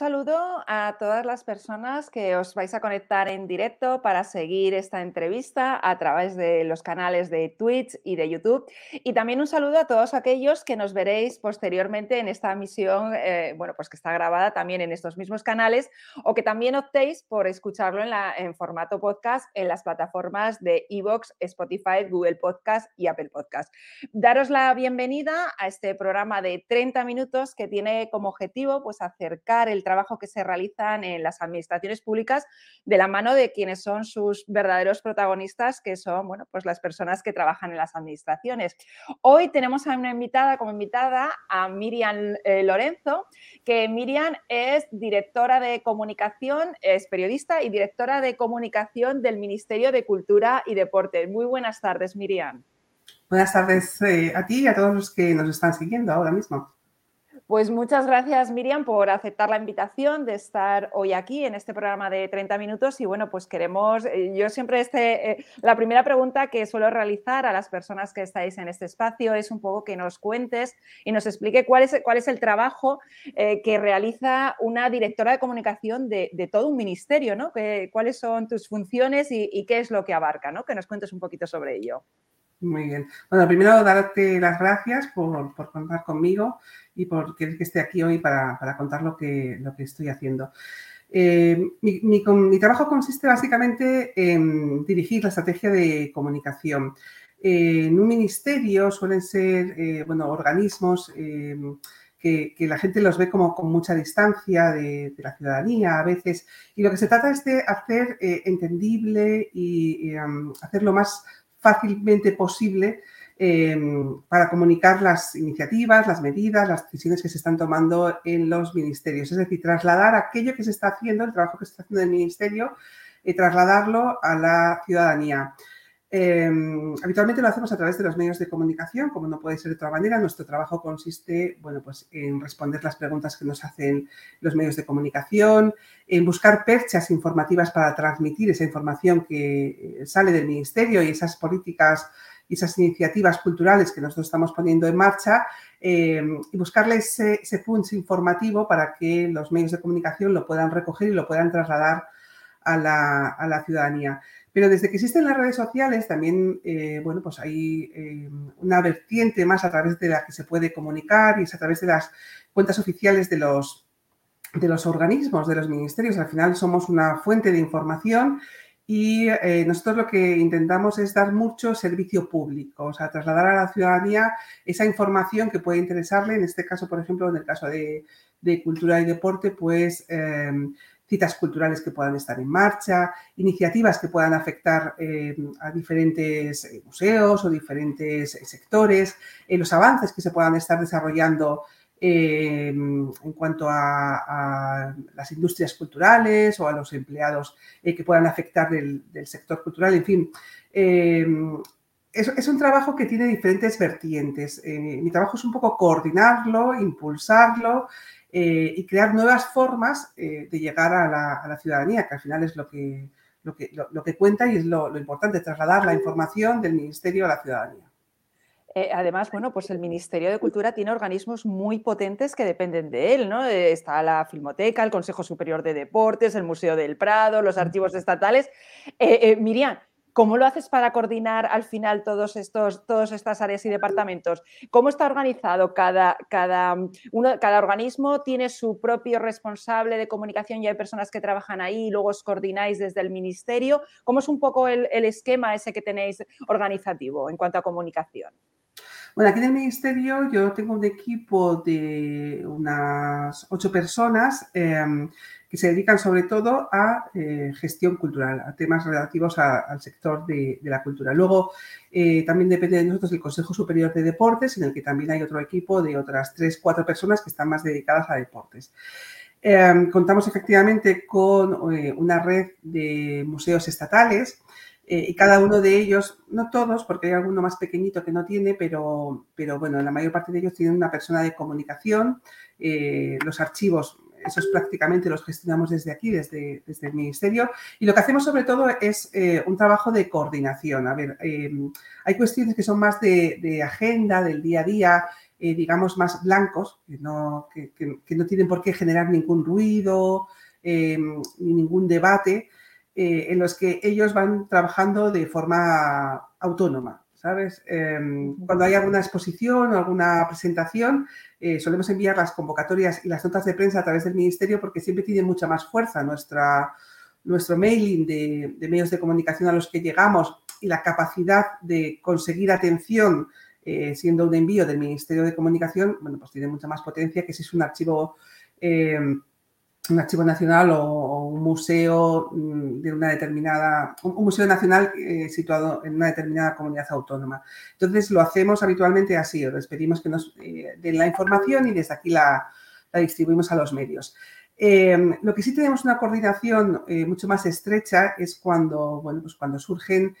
Saludo a todas las personas que os vais a conectar en directo para seguir esta entrevista a través de los canales de Twitch y de YouTube. Y también un saludo a todos aquellos que nos veréis posteriormente en esta emisión, eh, bueno, pues que está grabada también en estos mismos canales o que también optéis por escucharlo en, formato podcast en las plataformas de Evox, Spotify, Google Podcast y Apple Podcast. Daros la bienvenida a este programa de 30 minutos que tiene como objetivo pues acercar el trabajo que se realizan en las administraciones públicas de la mano de quienes son sus verdaderos protagonistas, que son bueno, pues las personas que trabajan en las administraciones. Hoy tenemos a una invitada como invitada a Miriam eh, Lorenzo, que Miriam es directora de comunicación, es periodista y directora de comunicación del Ministerio de Cultura y Deporte. Muy buenas tardes, Miriam. Buenas tardes eh, a ti y a todos los que nos están siguiendo ahora mismo. Pues muchas gracias, Miriam, por aceptar la invitación de estar hoy aquí en este programa de 30 minutos. Y bueno, pues queremos, eh, yo siempre este, eh, la primera pregunta que suelo realizar a las personas que estáis en este espacio es un poco que nos cuentes y nos explique cuál es, cuál es el trabajo eh, que realiza una directora de comunicación de, todo un ministerio, ¿no? ¿Cuáles son tus funciones y, y, qué es lo que abarca, ¿no? Que nos cuentes un poquito sobre ello. Muy bien. Bueno, primero darte las gracias por, contar conmigo y por querer que esté aquí hoy para, contar lo que, lo que estoy haciendo. Eh, mi, trabajo consiste básicamente en dirigir la estrategia de comunicación. Eh, en un ministerio suelen ser eh, bueno, organismos que, la gente los ve como con mucha distancia de, la ciudadanía a veces. Y lo que se trata es de hacer entendible y hacerlo más fácilmente posible em, para comunicar las iniciativas, las medidas, las decisiones que se están tomando en los ministerios. Es decir, trasladar aquello que se está haciendo, el trabajo que se está haciendo en el ministerio, y trasladarlo a la ciudadanía. Em, habitualmente lo hacemos a través de los medios de comunicación, como no puede ser de otra manera. Nuestro trabajo consiste bueno, pues, en responder las preguntas que nos hacen los medios de comunicación, en buscar perchas informativas para transmitir esa información que eh, sale del Ministerio y esas políticas y esas iniciativas culturales que nosotros estamos poniendo en marcha em, y buscarle ese, ese punch informativo para que los medios de comunicación lo puedan recoger y lo puedan trasladar a la, a la ciudadanía. Pero desde que existen las redes sociales también, eh, bueno, pues hay eh, una vertiente más a través de la que se puede comunicar y es a través de las cuentas oficiales de los, de los organismos, de los ministerios. Al final somos una fuente de información y eh, nosotros lo que intentamos es dar mucho servicio público, o sea, trasladar a la ciudadanía esa información que puede interesarle. En este caso, por ejemplo, en el caso de, cultura y deporte, pues citas culturales que puedan estar en marcha, iniciativas que puedan afectar eh, a diferentes eh, museos o diferentes eh, sectores, los avances que se puedan estar desarrollando en cuanto a, las industrias culturales o a los empleados que puedan afectar del, sector cultural, en fin. Es, es, un trabajo que tiene diferentes vertientes. mi trabajo es un poco coordinarlo, impulsarlo eh, y crear nuevas formas eh, de llegar a la, ciudadanía, que al final es lo que, lo que, lo, que cuenta y es lo, importante, trasladar la información del Ministerio a la ciudadanía. Eh, además, bueno, pues el Ministerio de Cultura tiene organismos muy potentes que dependen de él, ¿no? está la Filmoteca, el Consejo Superior de Deportes, el Museo del Prado, los archivos estatales. Miriam, ¿Cómo lo haces para coordinar al final todos estos, todas estas áreas y departamentos? ¿Cómo está organizado? Cada, cada, uno, cada organismo tiene su propio responsable de comunicación y hay personas que trabajan ahí y luego os coordináis desde el ministerio. ¿Cómo es un poco el, esquema ese que tenéis organizativo en cuanto a comunicación? Bueno, aquí en el Ministerio yo tengo un equipo de unas ocho personas. Em, que se dedican sobre todo a eh, gestión cultural, a temas relativos al sector de, la cultura. Luego, eh, también depende de nosotros el Consejo Superior de Deportes, en el que también hay otro equipo de otras tres, cuatro personas que están más dedicadas a deportes. Em, contamos efectivamente con eh, una red de museos estatales y cada uno de ellos, no todos, porque hay alguno más pequeñito que no tiene, pero, pero bueno, la mayor parte de ellos tienen una persona de comunicación. los archivos esos prácticamente los gestionamos desde aquí, desde, desde el Ministerio. Y lo que hacemos sobre todo es eh, un trabajo de coordinación. A ver, hay cuestiones que son más de, agenda, del día a día, digamos, más blancos, que no, no, tienen por qué generar ningún ruido ni ningún debate, en los que ellos van trabajando de forma autónoma. ¿Sabes? Em, cuando hay alguna exposición o alguna presentación, eh, solemos enviar las convocatorias y las notas de prensa a través del ministerio porque siempre tiene mucha más fuerza nuestra, nuestro mailing de, medios de comunicación a los que llegamos y la capacidad de conseguir atención eh, siendo un envío del Ministerio de Comunicación, bueno, pues tiene mucha más potencia que si es un archivo em, un archivo nacional o, un museo mm, de una determinada, un, museo nacional eh, situado en una determinada comunidad autónoma. Entonces lo hacemos habitualmente así, les pedimos que nos eh, den la información y desde aquí la, distribuimos a los medios. Em, lo que sí tenemos una coordinación eh, mucho más estrecha es cuando, bueno, pues cuando surgen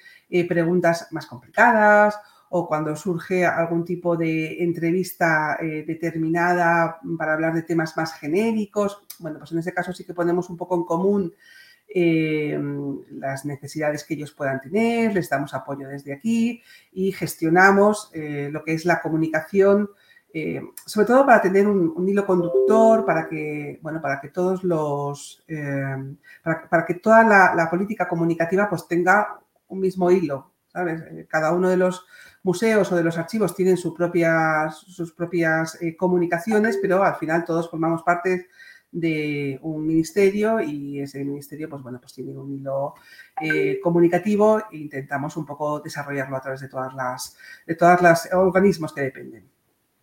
preguntas más complicadas o cuando surge algún tipo de entrevista eh, determinada para hablar de temas más genéricos. Bueno, pues en ese caso sí que ponemos un poco en común eh, las necesidades que ellos puedan tener, les damos apoyo desde aquí y gestionamos eh, lo que es la comunicación, sobre todo para tener un, hilo conductor, para que, bueno, para que todos los, para, que toda la, la, política comunicativa pues tenga un mismo hilo, ¿sabes? Cada uno de los museos o de los archivos tienen sus propias, eh, comunicaciones, pero al final todos formamos parte de un ministerio y ese ministerio, pues bueno, pues tiene un hilo eh, comunicativo e intentamos un poco desarrollarlo a través de todas las, de todos los organismos que dependen.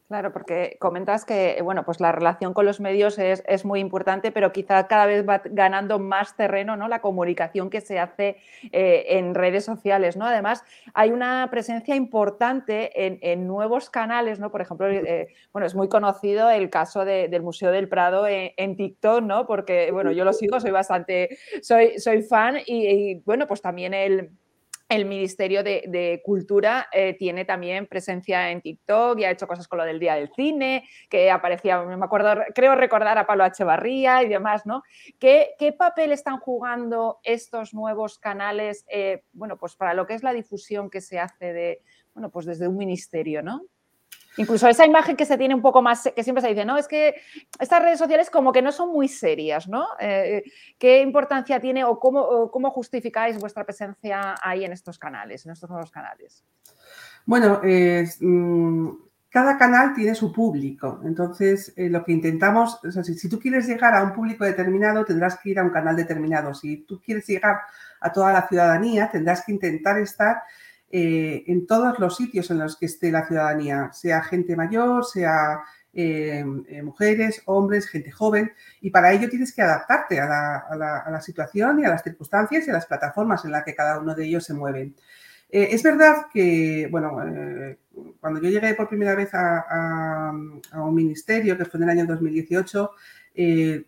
Claro, porque comentas que bueno, pues la relación con los medios es, muy importante, pero quizá cada vez va ganando más terreno ¿no? la comunicación que se hace eh, en redes sociales. ¿no? Además, hay una presencia importante en, nuevos canales, ¿no? Por ejemplo, eh, bueno, es muy conocido el caso del Museo del Prado en, TikTok, ¿no? Porque bueno, yo lo sigo, soy bastante, soy, soy fan y bueno, pues también el el Ministerio de, Cultura eh, tiene también presencia en TikTok y ha hecho cosas con lo del Día del Cine, que aparecía, me acuerdo, creo recordar a Pablo Echevarría y demás, ¿no? ¿Qué, papel están jugando estos nuevos canales, eh, bueno, pues para lo que es la difusión que se hace de, bueno, pues desde un ministerio, ¿no? Incluso esa imagen que se tiene un poco más, que siempre se dice, no, es que estas redes sociales como que no son muy serias, ¿no? Eh, ¿Qué importancia tiene o cómo, justificáis vuestra presencia ahí en estos canales, en estos nuevos canales? Bueno, mm, cada canal tiene su público, entonces eh, lo que intentamos, o sea, si, tú quieres llegar a un público determinado, tendrás que ir a un canal determinado. Si tú quieres llegar a toda la ciudadanía, tendrás que intentar estar eh, en todos los sitios en los que esté la ciudadanía, sea gente mayor, sea eh, eh, mujeres, hombres, gente joven, y para ello tienes que adaptarte a la, situación y a las circunstancias y a las plataformas en las que cada uno de ellos se mueve. es verdad que, bueno, cuando yo llegué por primera vez a, un ministerio, que fue en el año 2018,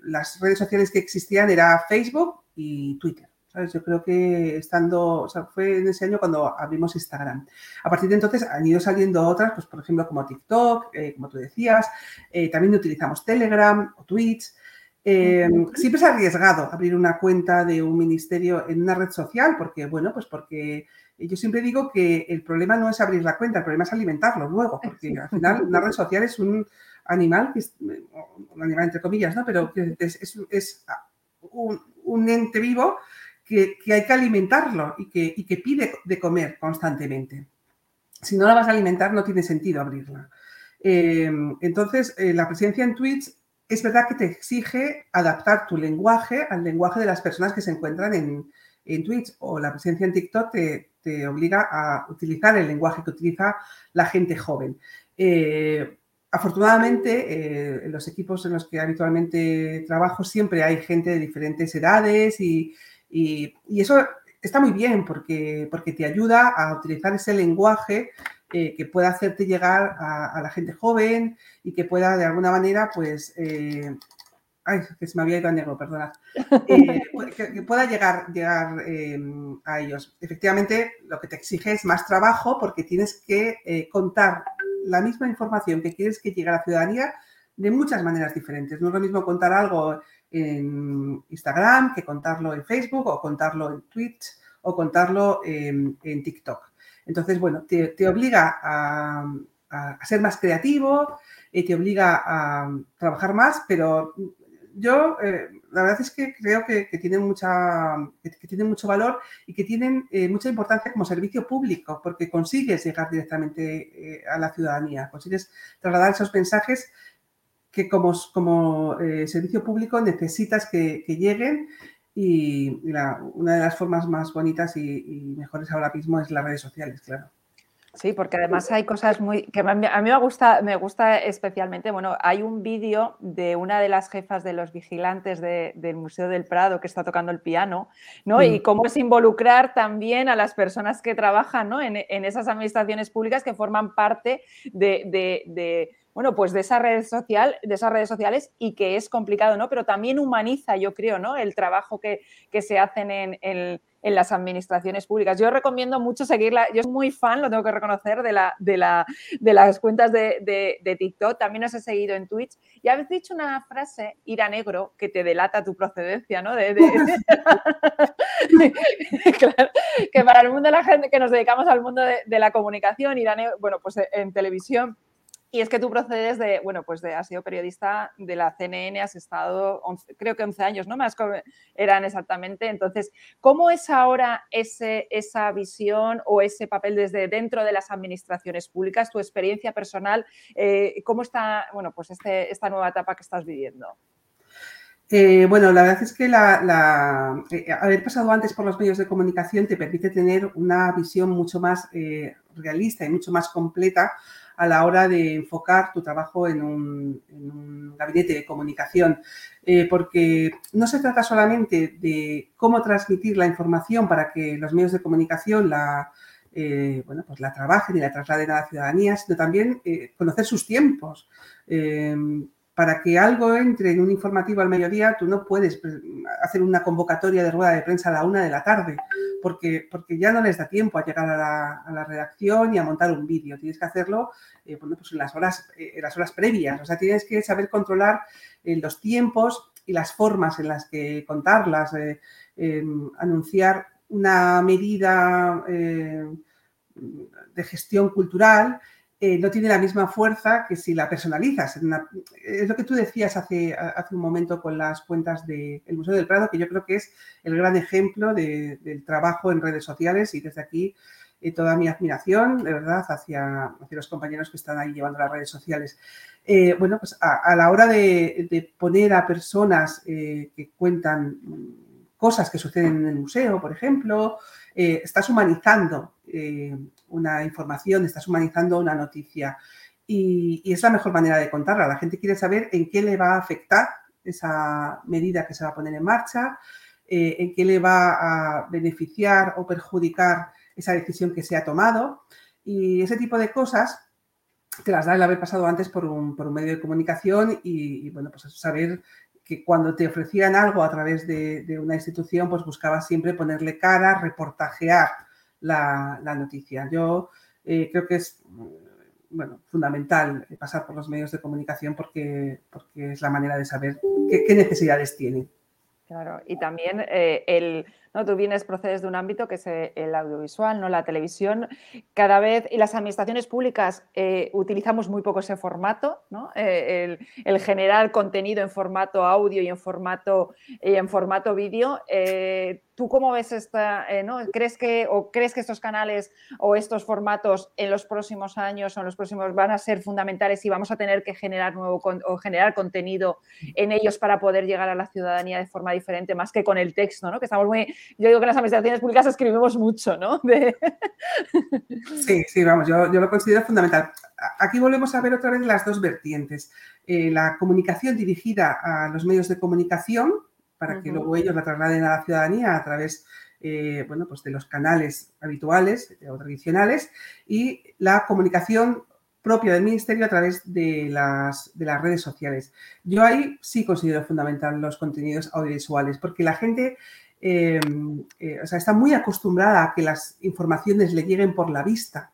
las redes sociales que existían era Facebook y Twitter. Yo creo que estando, o sea, fue en ese año cuando abrimos Instagram. A partir de entonces han ido saliendo otras, pues por ejemplo como TikTok, eh, como tú decías, eh, también utilizamos Telegram o Twitch. Em, siempre es arriesgado abrir una cuenta de un ministerio en una red social porque, bueno, pues porque yo siempre digo que el problema no es abrir la cuenta, el problema es alimentarlo luego, porque al final una red social es un animal, que es, un animal entre comillas, ¿no? Pero es, es, un, un ente vivo que, hay que alimentarlo y que, que pide de comer constantemente. Si no la vas a alimentar, no tiene sentido abrirla. Eh, entonces, eh, la presencia en Twitch es verdad que te exige adaptar tu lenguaje al lenguaje de las personas que se encuentran en, Twitch o la presencia en TikTok te, obliga a utilizar el lenguaje que utiliza la gente joven. Eh, afortunadamente, en los equipos en los que habitualmente trabajo siempre hay gente de diferentes edades y, y, eso está muy bien porque, porque te ayuda a utilizar ese lenguaje eh, que pueda hacerte llegar a, la gente joven y que pueda de alguna manera, pues, eh, ay, que se me había ido a negro, perdona, eh, que, pueda llegar, llegar em, a ellos. Efectivamente, lo que te exige es más trabajo porque tienes que contar la misma información que quieres que llegue a la ciudadanía de muchas maneras diferentes. No es lo mismo contar algo en Instagram que contarlo en Facebook o contarlo en Twitch o contarlo en, TikTok. Entonces, bueno, te, obliga a, ser más creativo, te obliga a trabajar más, pero yo la verdad es que creo que, tienen, mucha, que, tienen mucho valor y que tienen mucha importancia como servicio público, porque consigues llegar directamente a la ciudadanía, consigues trasladar esos mensajes que como, como servicio público necesitas que, lleguen y, una de las formas más bonitas y, mejores ahora mismo es las redes sociales, claro. Sí, porque además hay cosas muy que a mí me gusta, me gusta especialmente. Bueno, hay un vídeo de una de las jefas de los vigilantes del Museo del Prado que está tocando el piano, ¿no? Y cómo es involucrar también a las personas que trabajan ¿no? en, esas administraciones públicas que forman parte de bueno, pues de esa red social, de esas redes sociales y que es complicado, ¿no? Pero también humaniza, yo creo, ¿no? El trabajo que, se hacen en, las administraciones públicas. Yo recomiendo mucho seguirla, yo soy muy fan, lo tengo que reconocer, de, la, de, la, de las cuentas de, TikTok, también os he seguido en Twitch y habéis dicho una frase, ir a negro, que te delata tu procedencia, ¿no? claro, que para el mundo de la gente que nos dedicamos al mundo de, la comunicación, ir a negro, bueno, pues en televisión y es que tú procedes de, bueno, pues has sido periodista de la CNN, has estado, creo que 11 años, ¿no? Más eran exactamente. Entonces, ¿cómo es ahora ese, esa visión o ese papel desde dentro de las administraciones públicas, tu experiencia personal? Eh, ¿Cómo está, bueno, pues este, esta nueva etapa que estás viviendo? Eh, bueno, la verdad es que eh, haber pasado antes por los medios de comunicación te permite tener una visión mucho más realista y mucho más completa a la hora de enfocar tu trabajo en un, gabinete de comunicación, eh, porque no se trata solamente de cómo transmitir la información para que los medios de comunicación la, eh, bueno, pues la trabajen y la trasladen a la ciudadanía, sino también eh, conocer sus tiempos para que algo entre en un informativo al mediodía, tú no puedes hacer una convocatoria de rueda de prensa a la una de la tarde, porque, porque ya no les da tiempo a llegar a la, redacción y a montar un vídeo. Tienes que hacerlo eh, pues en, las horas, eh, las horas previas. O sea, tienes que saber controlar eh, los tiempos y las formas en las que contarlas, anunciar una medida de gestión cultural eh, no tiene la misma fuerza que si la personalizas. es lo que tú decías hace, hace un momento con las cuentas del Museo del Prado, que yo creo que es el gran ejemplo del trabajo en redes sociales y desde aquí eh, toda mi admiración, de verdad, hacia, hacia, los compañeros que están ahí llevando las redes sociales. Eh, bueno, pues a, la hora de, poner a personas que cuentan cosas que suceden en el museo, por ejemplo, estás humanizando una información, estás humanizando una noticia. Y, es la mejor manera de contarla. La gente quiere saber en qué le va a afectar esa medida que se va a poner en marcha, eh, en qué le va a beneficiar o perjudicar esa decisión que se ha tomado. Y ese tipo de cosas te las da el haber pasado antes por un, medio de comunicación y, bueno, pues saber que cuando te ofrecían algo a través de, una institución, pues buscabas siempre ponerle cara, reportajear la, noticia. Yo eh, creo que es bueno, fundamental pasar por los medios de comunicación porque, porque es la manera de saber qué, necesidades tienen. Claro, y también eh, el, ¿no? Tú vienes, procedes de un ámbito que es eh, el audiovisual, ¿no? la televisión. Cada vez, y las administraciones públicas utilizamos muy poco ese formato, ¿no? el, el, generar contenido en formato audio y en formato, y formato vídeo. ¿Tú cómo ves esta, eh, ¿no? ¿Crees que, o crees que estos canales o estos formatos en los próximos años o en los próximos van a ser fundamentales y vamos a tener que generar nuevo o generar contenido en ellos para poder llegar a la ciudadanía de forma diferente, más que con el texto, ¿no? Que estamos muy, yo digo que en las administraciones públicas escribimos mucho, ¿no? Sí, sí, vamos, yo, lo considero fundamental. Aquí volvemos a ver otra vez las dos vertientes. Eh, la comunicación dirigida a los medios de comunicación, para que luego ellos la trasladen a la ciudadanía a través eh, bueno, pues de los canales habituales o tradicionales y la comunicación propia del ministerio a través de las, de las redes sociales. Yo ahí sí considero fundamental los contenidos audiovisuales porque la gente eh, eh, está muy acostumbrada a que las informaciones le lleguen por la vista.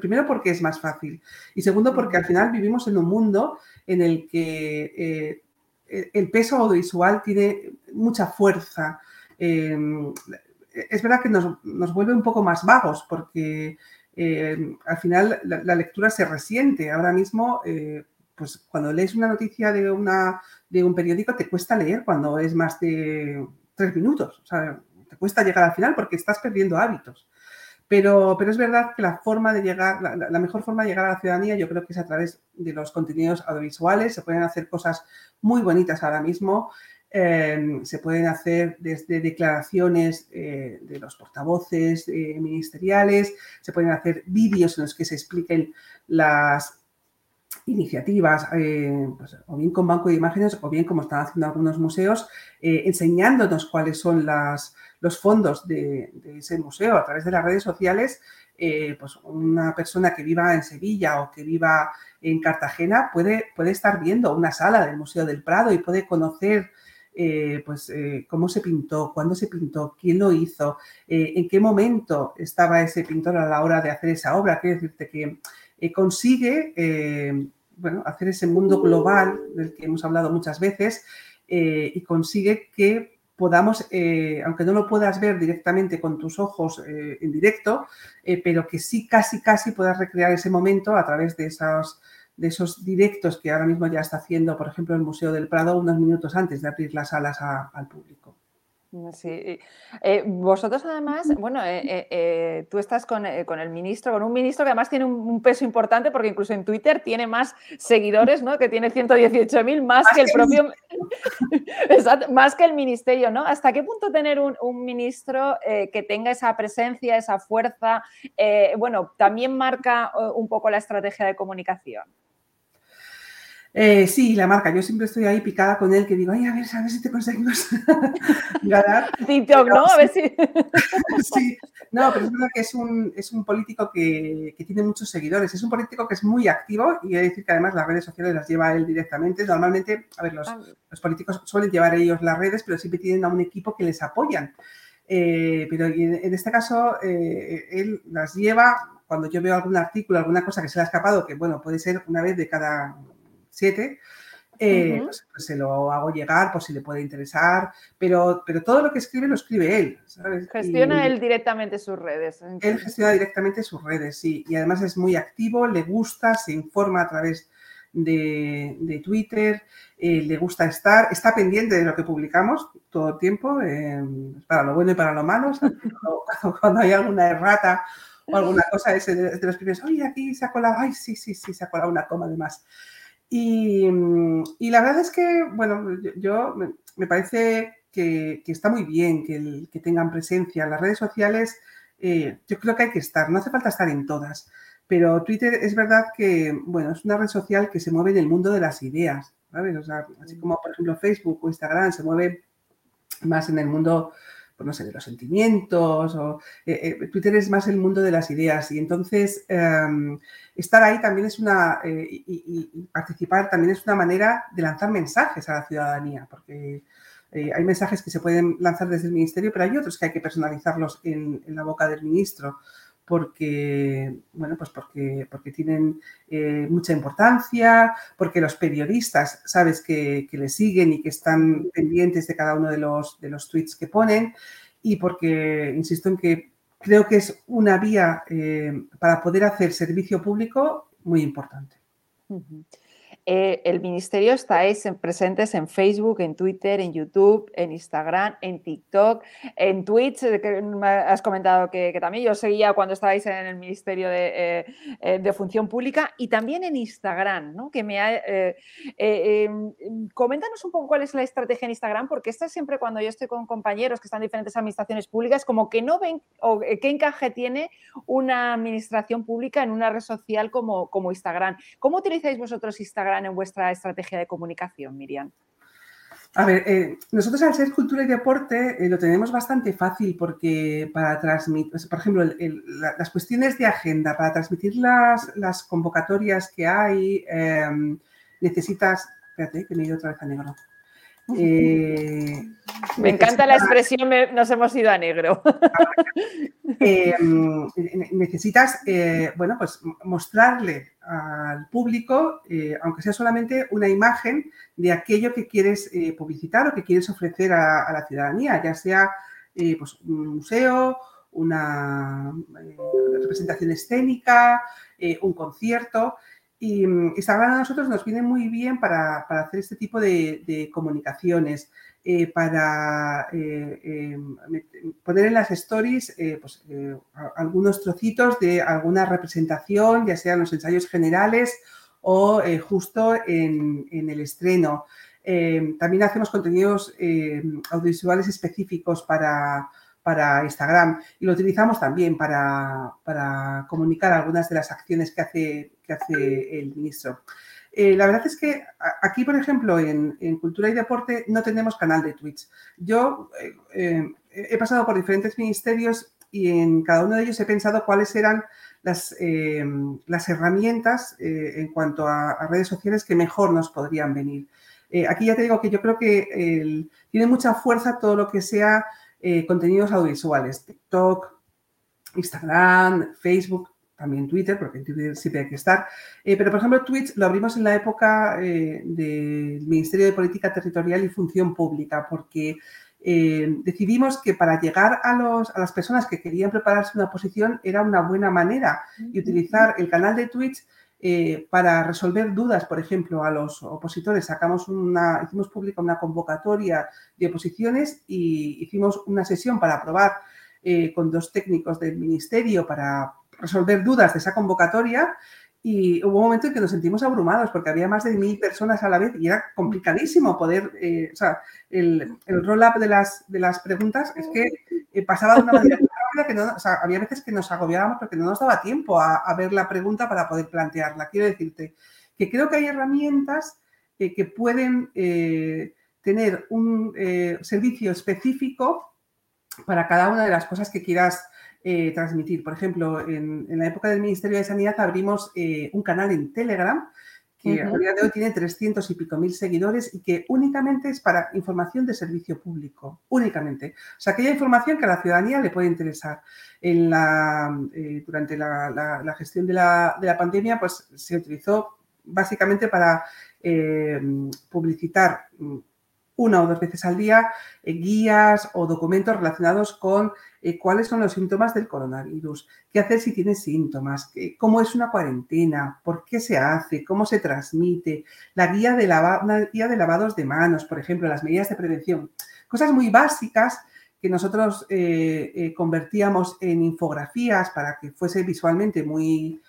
Primero porque es más fácil y segundo porque al final vivimos en un mundo en el que el peso audiovisual tiene mucha fuerza. Eh, es verdad que nos, vuelve un poco más vagos porque al final la, lectura se resiente. Ahora mismo, pues cuando lees una noticia de, una, de un periódico te cuesta leer cuando es más de tres minutos. O sea, te cuesta llegar al final porque estás perdiendo hábitos. Pero, pero es verdad que la forma de llegar, la, mejor forma de llegar a la ciudadanía yo creo que es a través de los contenidos audiovisuales. Se pueden hacer cosas muy bonitas ahora mismo. Eh, se pueden hacer desde declaraciones eh, de los portavoces eh, ministeriales, se pueden hacer vídeos en los que se expliquen las iniciativas, pues, o bien con banco de imágenes, o bien como están haciendo algunos museos, enseñándonos cuáles son los fondos de, ese museo a través de las redes sociales, eh, pues una persona que viva en Sevilla o que viva en Cartagena puede, puede estar viendo una sala del Museo del Prado y puede conocer eh, pues, eh, cómo se pintó, cuándo se pintó, quién lo hizo, en qué momento estaba ese pintor a la hora de hacer esa obra. Quiero decirte que consigue bueno, hacer ese mundo global del que hemos hablado muchas veces y consigue que podamos, eh, aunque no lo puedas ver directamente con tus ojos eh, en directo, eh, pero que sí casi, casi puedas recrear ese momento a través de esos, de esos directos que ahora mismo ya está haciendo, por ejemplo, el Museo del Prado unos minutos antes de abrir las salas al público. Sí. Eh, vosotros además, bueno, eh, eh, tú estás con, el ministro, con un ministro que además tiene un, peso importante porque incluso en Twitter tiene más seguidores, ¿no? Que tiene 118.000 más, que el propio... más que el ministerio, ¿no? ¿Hasta qué punto tener un, un ministro que tenga esa presencia, esa fuerza, bueno, también marca un poco la estrategia de comunicación? Eh, sí, la marca. Yo siempre estoy ahí picada con él, que digo, ay, a ver, a ver si te conseguimos ganar. TikTok, ¿no? A ver si. sí, no, pero es verdad que es un, es un político que, que, tiene muchos seguidores. Es un político que es muy activo y hay que decir que además las redes sociales las lleva él directamente. Normalmente, a ver, los, ah. los políticos suelen llevar ellos las redes, pero siempre tienen a un equipo que les apoyan. Eh, pero en, este caso, eh, él las lleva cuando yo veo algún artículo, alguna cosa que se le ha escapado, que bueno, puede ser una vez de cada siete, eh, pues, pues, se lo hago llegar por si le puede interesar, pero, pero todo lo que escribe lo escribe él. Gestiona él directamente sus redes. Él gestiona directamente sus redes, sí, y además es muy activo, le gusta, se informa a través de, Twitter, eh, le gusta estar, está pendiente de lo que publicamos todo el tiempo, em, para lo bueno y para lo malo. cuando, hay alguna errata o alguna cosa, ese de, de los primeros, oye, aquí se ha colado, ay, sí, sí, sí, se ha colado una coma de más. Mm, y, la verdad es que, bueno, yo, me parece que, está muy bien que, tengan presencia en las redes sociales. Eh, yo creo que hay que estar, no hace falta estar en todas, pero Twitter es verdad que, bueno, es una red social que se mueve en el mundo de las ideas, ¿sabes? O sea, así como, por ejemplo, Facebook o Instagram se mueve más en el mundo pues no sé, de los sentimientos, o eh, eh, Twitter es más el mundo de las ideas y entonces em, estar ahí también es una, eh, y, participar también es una manera de lanzar mensajes a la ciudadanía, porque hay mensajes que se pueden lanzar desde el ministerio, pero hay otros que hay que personalizarlos en, la boca del ministro porque, bueno, pues porque, porque tienen mucha importancia, porque los periodistas, sabes, que, que, le siguen y que están pendientes de cada uno de los, de los tweets que ponen, y porque, insisto en que creo que es una vía eh, para poder hacer servicio público muy importante. Eh, el ministerio estáis presentes en Facebook, en Twitter, en YouTube, en Instagram, en TikTok, en Twitch, eh, que has comentado que, también yo seguía cuando estabais en el Ministerio de, eh, Función Pública y también en Instagram, ¿no? Que me em, coméntanos un poco cuál es la estrategia en Instagram, porque esta es siempre cuando yo estoy con compañeros que están en diferentes administraciones públicas, como que no ven o qué encaje tiene una administración pública en una red social como Instagram. ¿Cómo utilizáis vosotros Instagram? En vuestra estrategia de comunicación, Miriam? A ver, eh, nosotros al ser cultura y deporte eh, lo tenemos bastante fácil porque para transmitir, por ejemplo, las cuestiones de agenda, para transmitir las, las convocatorias que hay, em, necesitas, espérate, que me he ido otra vez a negro. Eh, me encanta la expresión, nos hemos ido a negro. Em, necesitas, bueno, pues mostrarle al público, eh, aunque sea solamente una imagen de aquello que quieres eh, publicitar o que quieres ofrecer a, la ciudadanía, ya sea eh, pues, un museo, una representación escénica, un concierto. Y Instagram a nosotros nos viene muy bien para, hacer este tipo de, comunicaciones, para poner en las stories pues, algunos trocitos de alguna representación, ya sean los ensayos generales o justo en, el estreno. Eh, también hacemos contenidos eh, audiovisuales específicos para, Instagram y lo utilizamos también para, comunicar algunas de las acciones que hace, que hace el ministro. Eh, la verdad es que aquí, por ejemplo, en, Cultura y Deporte no tenemos canal de Twitch. Yo he pasado por diferentes ministerios y en cada uno de ellos he pensado cuáles eran las, las herramientas en cuanto a, redes sociales que mejor nos podrían venir. Eh, aquí ya te digo que yo creo que tiene mucha fuerza todo lo que sea eh, contenidos audiovisuales, TikTok, Instagram, Facebook, también Twitter, porque en Twitter siempre hay que estar. Eh, pero, por ejemplo, Twitch lo abrimos en la época del Ministerio de Política Territorial y Función Pública, porque decidimos que para llegar a, los, a las personas que querían prepararse una posición era una buena manera y utilizar el canal de Twitch eh, para resolver dudas, por ejemplo, a los opositores. Sacamos una, hicimos pública una convocatoria de oposiciones y hicimos una sesión para aprobar eh, con dos técnicos del ministerio para resolver dudas de esa convocatoria y hubo un momento en que nos sentimos abrumados porque había más de mil personas a la vez y era complicadísimo poder, eh, o sea, el, roll-up de las, de las preguntas es que pasaba de una manera que no, había veces que nos agobiábamos porque no nos daba tiempo a, ver la pregunta para poder plantearla. Quiero decirte que creo que hay herramientas eh, que pueden tener un servicio específico para cada una de las cosas que quieras eh, transmitir. Por ejemplo, en, la época del Ministerio de Sanidad abrimos eh, un canal en Telegram que a día de hoy tiene 300 y pico mil seguidores y que únicamente es para información de servicio público, únicamente. O sea, aquella información que a la ciudadanía le puede interesar. En la, eh, durante la, gestión de la, de la, pandemia, pues se utilizó básicamente para publicitar una o dos veces al día guías o documentos relacionados con eh, cuáles son los síntomas del coronavirus, qué hacer si tienes síntomas, cómo es una cuarentena, por qué se hace, cómo se transmite, la guía de, guía de lavados de manos, por ejemplo, las medidas de prevención. Cosas muy básicas que nosotros eh, eh, convertíamos en infografías para que fuese visualmente muy,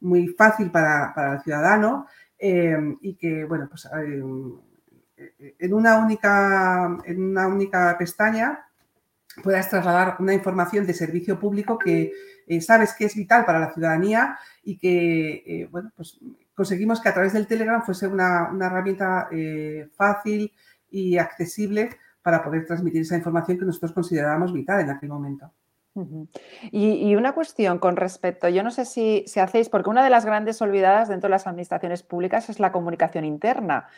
muy fácil para, para el ciudadano y que, bueno, pues en una única, en una única pestaña puedas trasladar una información de servicio público que eh, sabes que es vital para la ciudadanía y que, eh, bueno, pues conseguimos que a través del Telegram fuese una, herramienta eh, fácil y accesible para poder transmitir esa información que nosotros considerábamos vital en aquel momento y, una cuestión con respecto, yo no sé si, hacéis, porque una de las grandes olvidadas dentro de las administraciones públicas es la comunicación interna,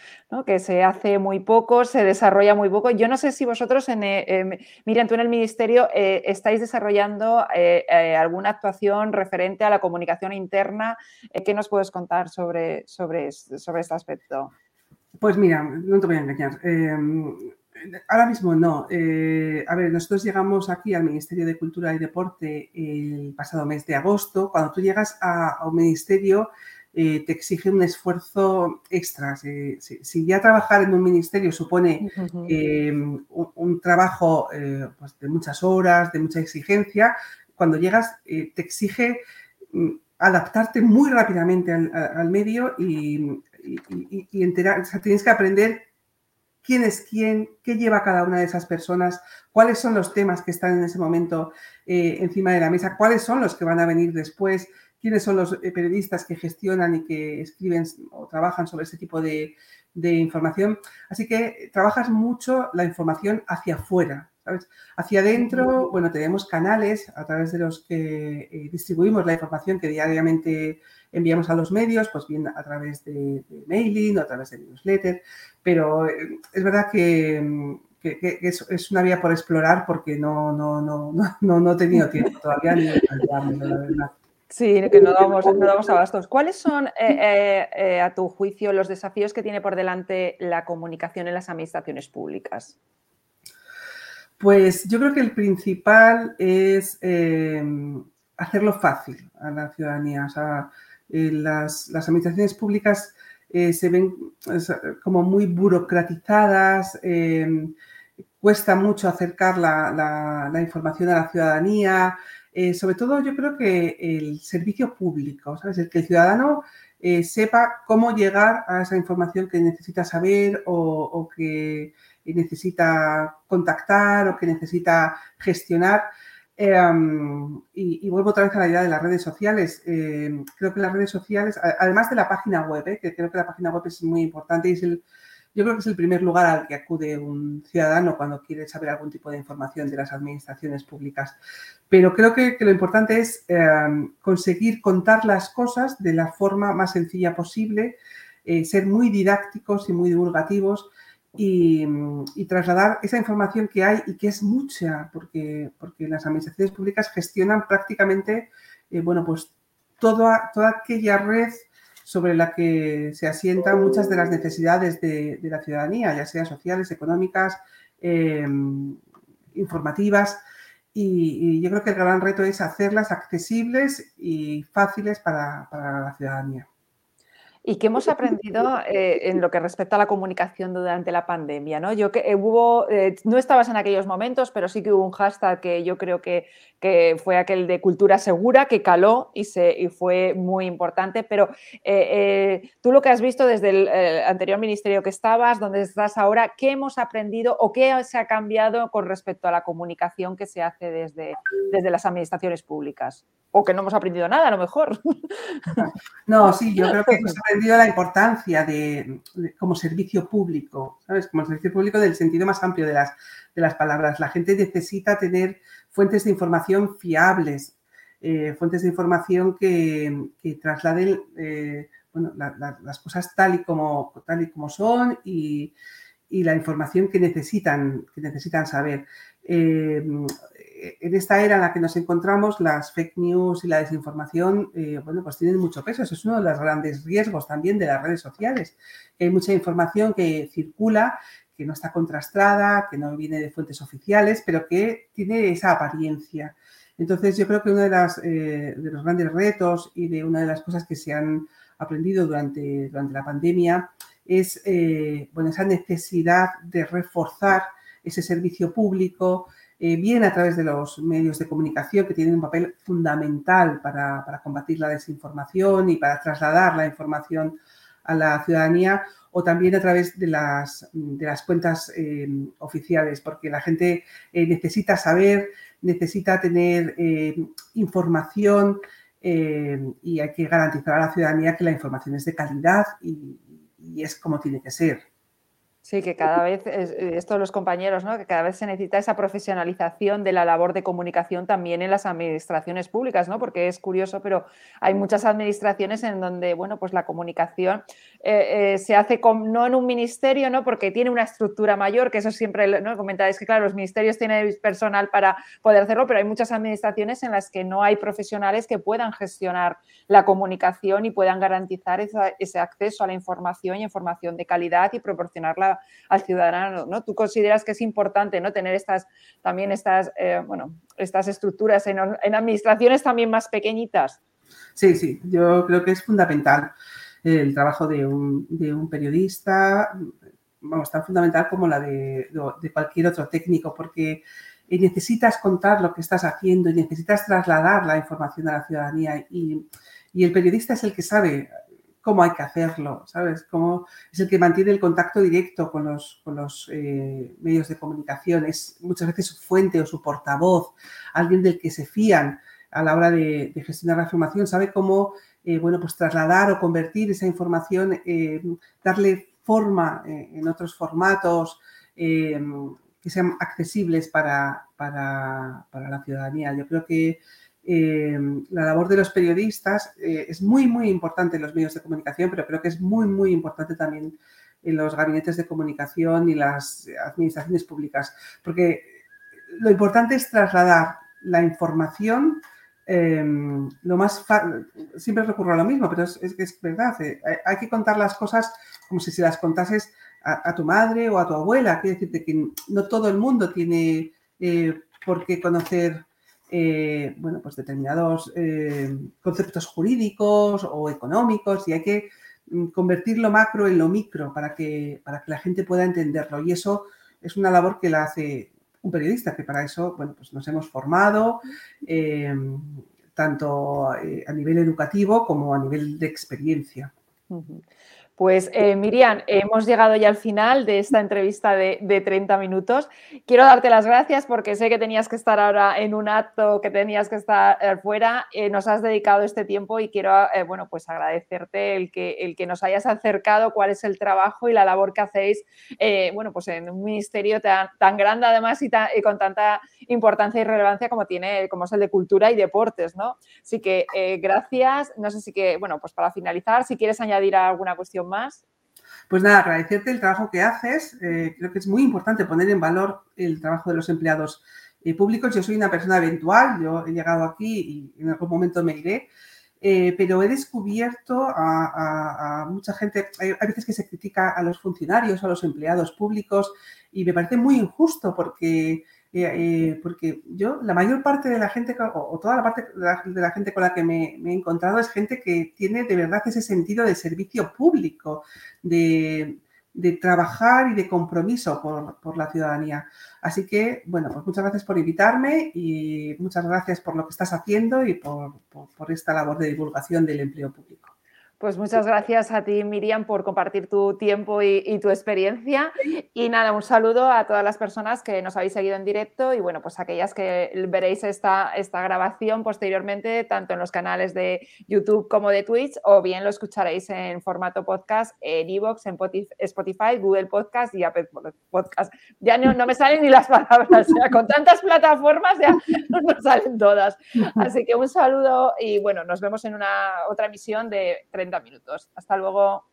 que se hace muy poco, se desarrolla muy poco. Yo no sé si vosotros, en, eh, em, tú en el Ministerio eh, estáis desarrollando eh, alguna actuación referente a la comunicación interna. ¿Qué nos puedes contar sobre, sobre, sobre este aspecto? Pues mira, no te voy a engañar em, Ahora mismo no. Eh, a ver, nosotros llegamos aquí al Ministerio de Cultura y Deporte el pasado mes de agosto. Cuando tú llegas a, un ministerio, eh, te exige un esfuerzo extra. Si, ya trabajar en un ministerio supone em, un, trabajo eh, pues, de muchas horas, de mucha exigencia, cuando llegas te exige mm, adaptarte muy rápidamente al, medio y, enterar, o sea, tienes que aprender quién es quién, qué lleva cada una de esas personas, cuáles son los temas que están en ese momento eh, encima de la mesa, cuáles son los que van a venir después, quiénes son los eh, periodistas que gestionan y que escriben o trabajan sobre ese tipo de, información. Así que trabajas mucho la información hacia afuera, ¿sabes? Hacia adentro, bueno, tenemos canales a través de los que eh, distribuimos la información que diariamente enviamos a los medios, pues bien a través de, mailing o a través de newsletter, pero eh, es verdad que, es, una vía por explorar porque no, no, no, no, no he tenido tiempo todavía ni de la verdad. Sí, que no damos, no damos abastos. ¿Cuáles son, eh, eh, a tu juicio, los desafíos que tiene por delante la comunicación en las administraciones públicas? Pues yo creo que el principal es em, hacerlo fácil a la ciudadanía. O sea, eh, las, administraciones públicas eh, se ven como muy burocratizadas, em, cuesta mucho acercar la, información a la ciudadanía. Eh, sobre todo yo creo que el servicio público, ¿sabes? El que el ciudadano sepa cómo llegar a esa información que necesita saber o que necesita contactar o que necesita gestionar. Em, y, vuelvo otra vez a la idea de las redes sociales. Em, creo que las redes sociales, además de la página web, ¿eh? que creo que la página web es muy importante y es el, yo creo que es el primer lugar al que acude un ciudadano cuando quiere saber algún tipo de información de las administraciones públicas. Pero creo que, lo importante es em, conseguir contar las cosas de la forma más sencilla posible, eh, ser muy didácticos y muy divulgativos y, trasladar esa información que hay y que es mucha, porque, porque las administraciones públicas gestionan prácticamente, eh, bueno, pues toda, toda aquella red sobre la que se asientan muchas de las necesidades de, la ciudadanía, ya sean sociales, económicas, em, informativas. Y, yo creo que el gran reto es hacerlas accesibles y fáciles para la ciudadanía. ¿Y qué hemos aprendido eh, en lo que respecta a la comunicación durante la pandemia? ¿no? Yo que eh, hubo, eh, no estabas en aquellos momentos, pero sí que hubo un hashtag que yo creo que, que fue aquel de cultura segura, que caló y, se, y fue muy importante. Pero tú lo que has visto desde el, anterior ministerio que estabas, donde estás ahora, ¿qué hemos aprendido o qué se ha cambiado con respecto a la comunicación que se hace desde, desde las administraciones públicas? O que no hemos aprendido nada, a lo mejor. No, sí, yo creo que hemos aprendido la importancia de, como servicio público, ¿sabes? Como servicio público del sentido más amplio de las, de las palabras. La gente necesita tener fuentes de información fiables, eh, fuentes de información que, trasladen eh, las cosas tal y como, tal y como son y, la información que necesitan, que necesitan saber. Eh, en esta era en la que nos encontramos, las fake news y la desinformación, eh, bueno, pues tienen mucho peso. Eso es uno de los grandes riesgos también de las redes sociales. Hay mucha información que circula, que no está contrastada, que no viene de fuentes oficiales, pero que tiene esa apariencia. Entonces, yo creo que uno de, las, eh, de los grandes retos y de una de las cosas que se han aprendido durante, durante la pandemia es eh, bueno, esa necesidad de reforzar ese servicio público, eh, bien a través de los medios de comunicación que tienen un papel fundamental para, combatir la desinformación y para trasladar la información a la ciudadanía o también a través de las, de las cuentas eh, oficiales, porque la gente necesita saber, necesita tener información y hay que garantizar a la ciudadanía que la información es de calidad y es como tiene que ser. Sí, que cada vez, eh, esto los compañeros, ¿no? que cada vez se necesita esa profesionalización de la labor de comunicación también en las administraciones públicas, ¿no? porque es curioso, pero hay muchas administraciones en donde bueno, pues la comunicación eh, eh, se hace con, no en un ministerio, ¿no? porque tiene una estructura mayor, que eso siempre ¿no? comentáis que claro, los ministerios tienen personal para poder hacerlo, pero hay muchas administraciones en las que no hay profesionales que puedan gestionar la comunicación y puedan garantizar ese acceso a la información y información de calidad y proporcionarla al ciudadano, ¿no? Tú consideras que es importante, ¿no? Tener estas, también estas, eh, bueno, estas estructuras en, administraciones también más pequeñitas. Sí, sí, yo creo que es fundamental el trabajo de un, periodista, vamos, tan fundamental como la de, cualquier otro técnico, porque necesitas contar lo que estás haciendo y necesitas trasladar la información a la ciudadanía y, y el periodista es el que sabe cómo hay que hacerlo, ¿sabes? Cómo es el que mantiene el contacto directo con los, con los eh, medios de comunicación, es muchas veces su fuente o su portavoz, alguien del que se fían a la hora de, gestionar la información, sabe cómo, eh, bueno, pues trasladar o convertir esa información, eh, darle forma en otros formatos que sean accesibles para, para, para la ciudadanía. Yo creo que eh, la labor de los periodistas eh, es muy, muy importante en los medios de comunicación, pero creo que es muy, muy importante también en los gabinetes de comunicación y las administraciones públicas, porque lo importante es trasladar la información em, lo más siempre recurro a lo mismo, pero es, que es verdad, eh, hay que contar las cosas como si se las contases a, tu madre o a tu abuela. Quiere decirte que no todo el mundo tiene por qué conocer bueno, pues determinados conceptos jurídicos o económicos y hay que mm, convertir lo macro en lo micro para que, para que la gente pueda entenderlo. Y eso es una labor que la hace un periodista, que para eso bueno, pues nos hemos formado, tanto a nivel educativo como a nivel de experiencia. Pues eh, Miriam, hemos llegado ya al final de esta entrevista de, 30 minutos. Quiero darte las gracias porque sé que tenías que estar ahora en un acto, que tenías que estar eh, fuera. Eh, nos has dedicado este tiempo y quiero, bueno, pues agradecerte el que, el que nos hayas acercado cuál es el trabajo y la labor que hacéis, bueno, pues en un ministerio tan, grande además y, con tanta importancia y relevancia como tiene, como es el de cultura y deportes, ¿no? Así que gracias. No sé si que, bueno, pues para finalizar, si quieres añadir alguna cuestión más? Pues nada, agradecerte el trabajo que haces. Eh, creo que es muy importante poner en valor el trabajo de los empleados eh, públicos. Yo soy una persona eventual, yo he llegado aquí y en algún momento me iré, eh, pero he descubierto a, mucha gente, hay, hay, veces que se critica a los funcionarios, a los empleados públicos y me parece muy injusto porque eh, porque yo, la mayor parte de la gente, o, toda la parte de la, gente con la que me, he encontrado es gente que tiene de verdad ese sentido de servicio público, de, trabajar y de compromiso por, la ciudadanía. Así que, bueno, pues muchas gracias por invitarme y muchas gracias por lo que estás haciendo y por esta labor de divulgación del empleo público. Pues muchas gracias a ti, Miriam, por compartir tu tiempo y, tu experiencia. Y nada, un saludo a todas las personas que nos habéis seguido en directo y bueno, pues aquellas que veréis esta, esta grabación posteriormente, tanto en los canales de YouTube como de Twitch, o bien lo escucharéis en formato podcast en Evox, en Spotify, Google Podcast y Apple Podcast. Ya no, me salen ni las palabras, con tantas plataformas ya no nos salen todas. Así que un saludo y bueno, nos vemos en una otra emisión de 30 minutos. Hasta luego.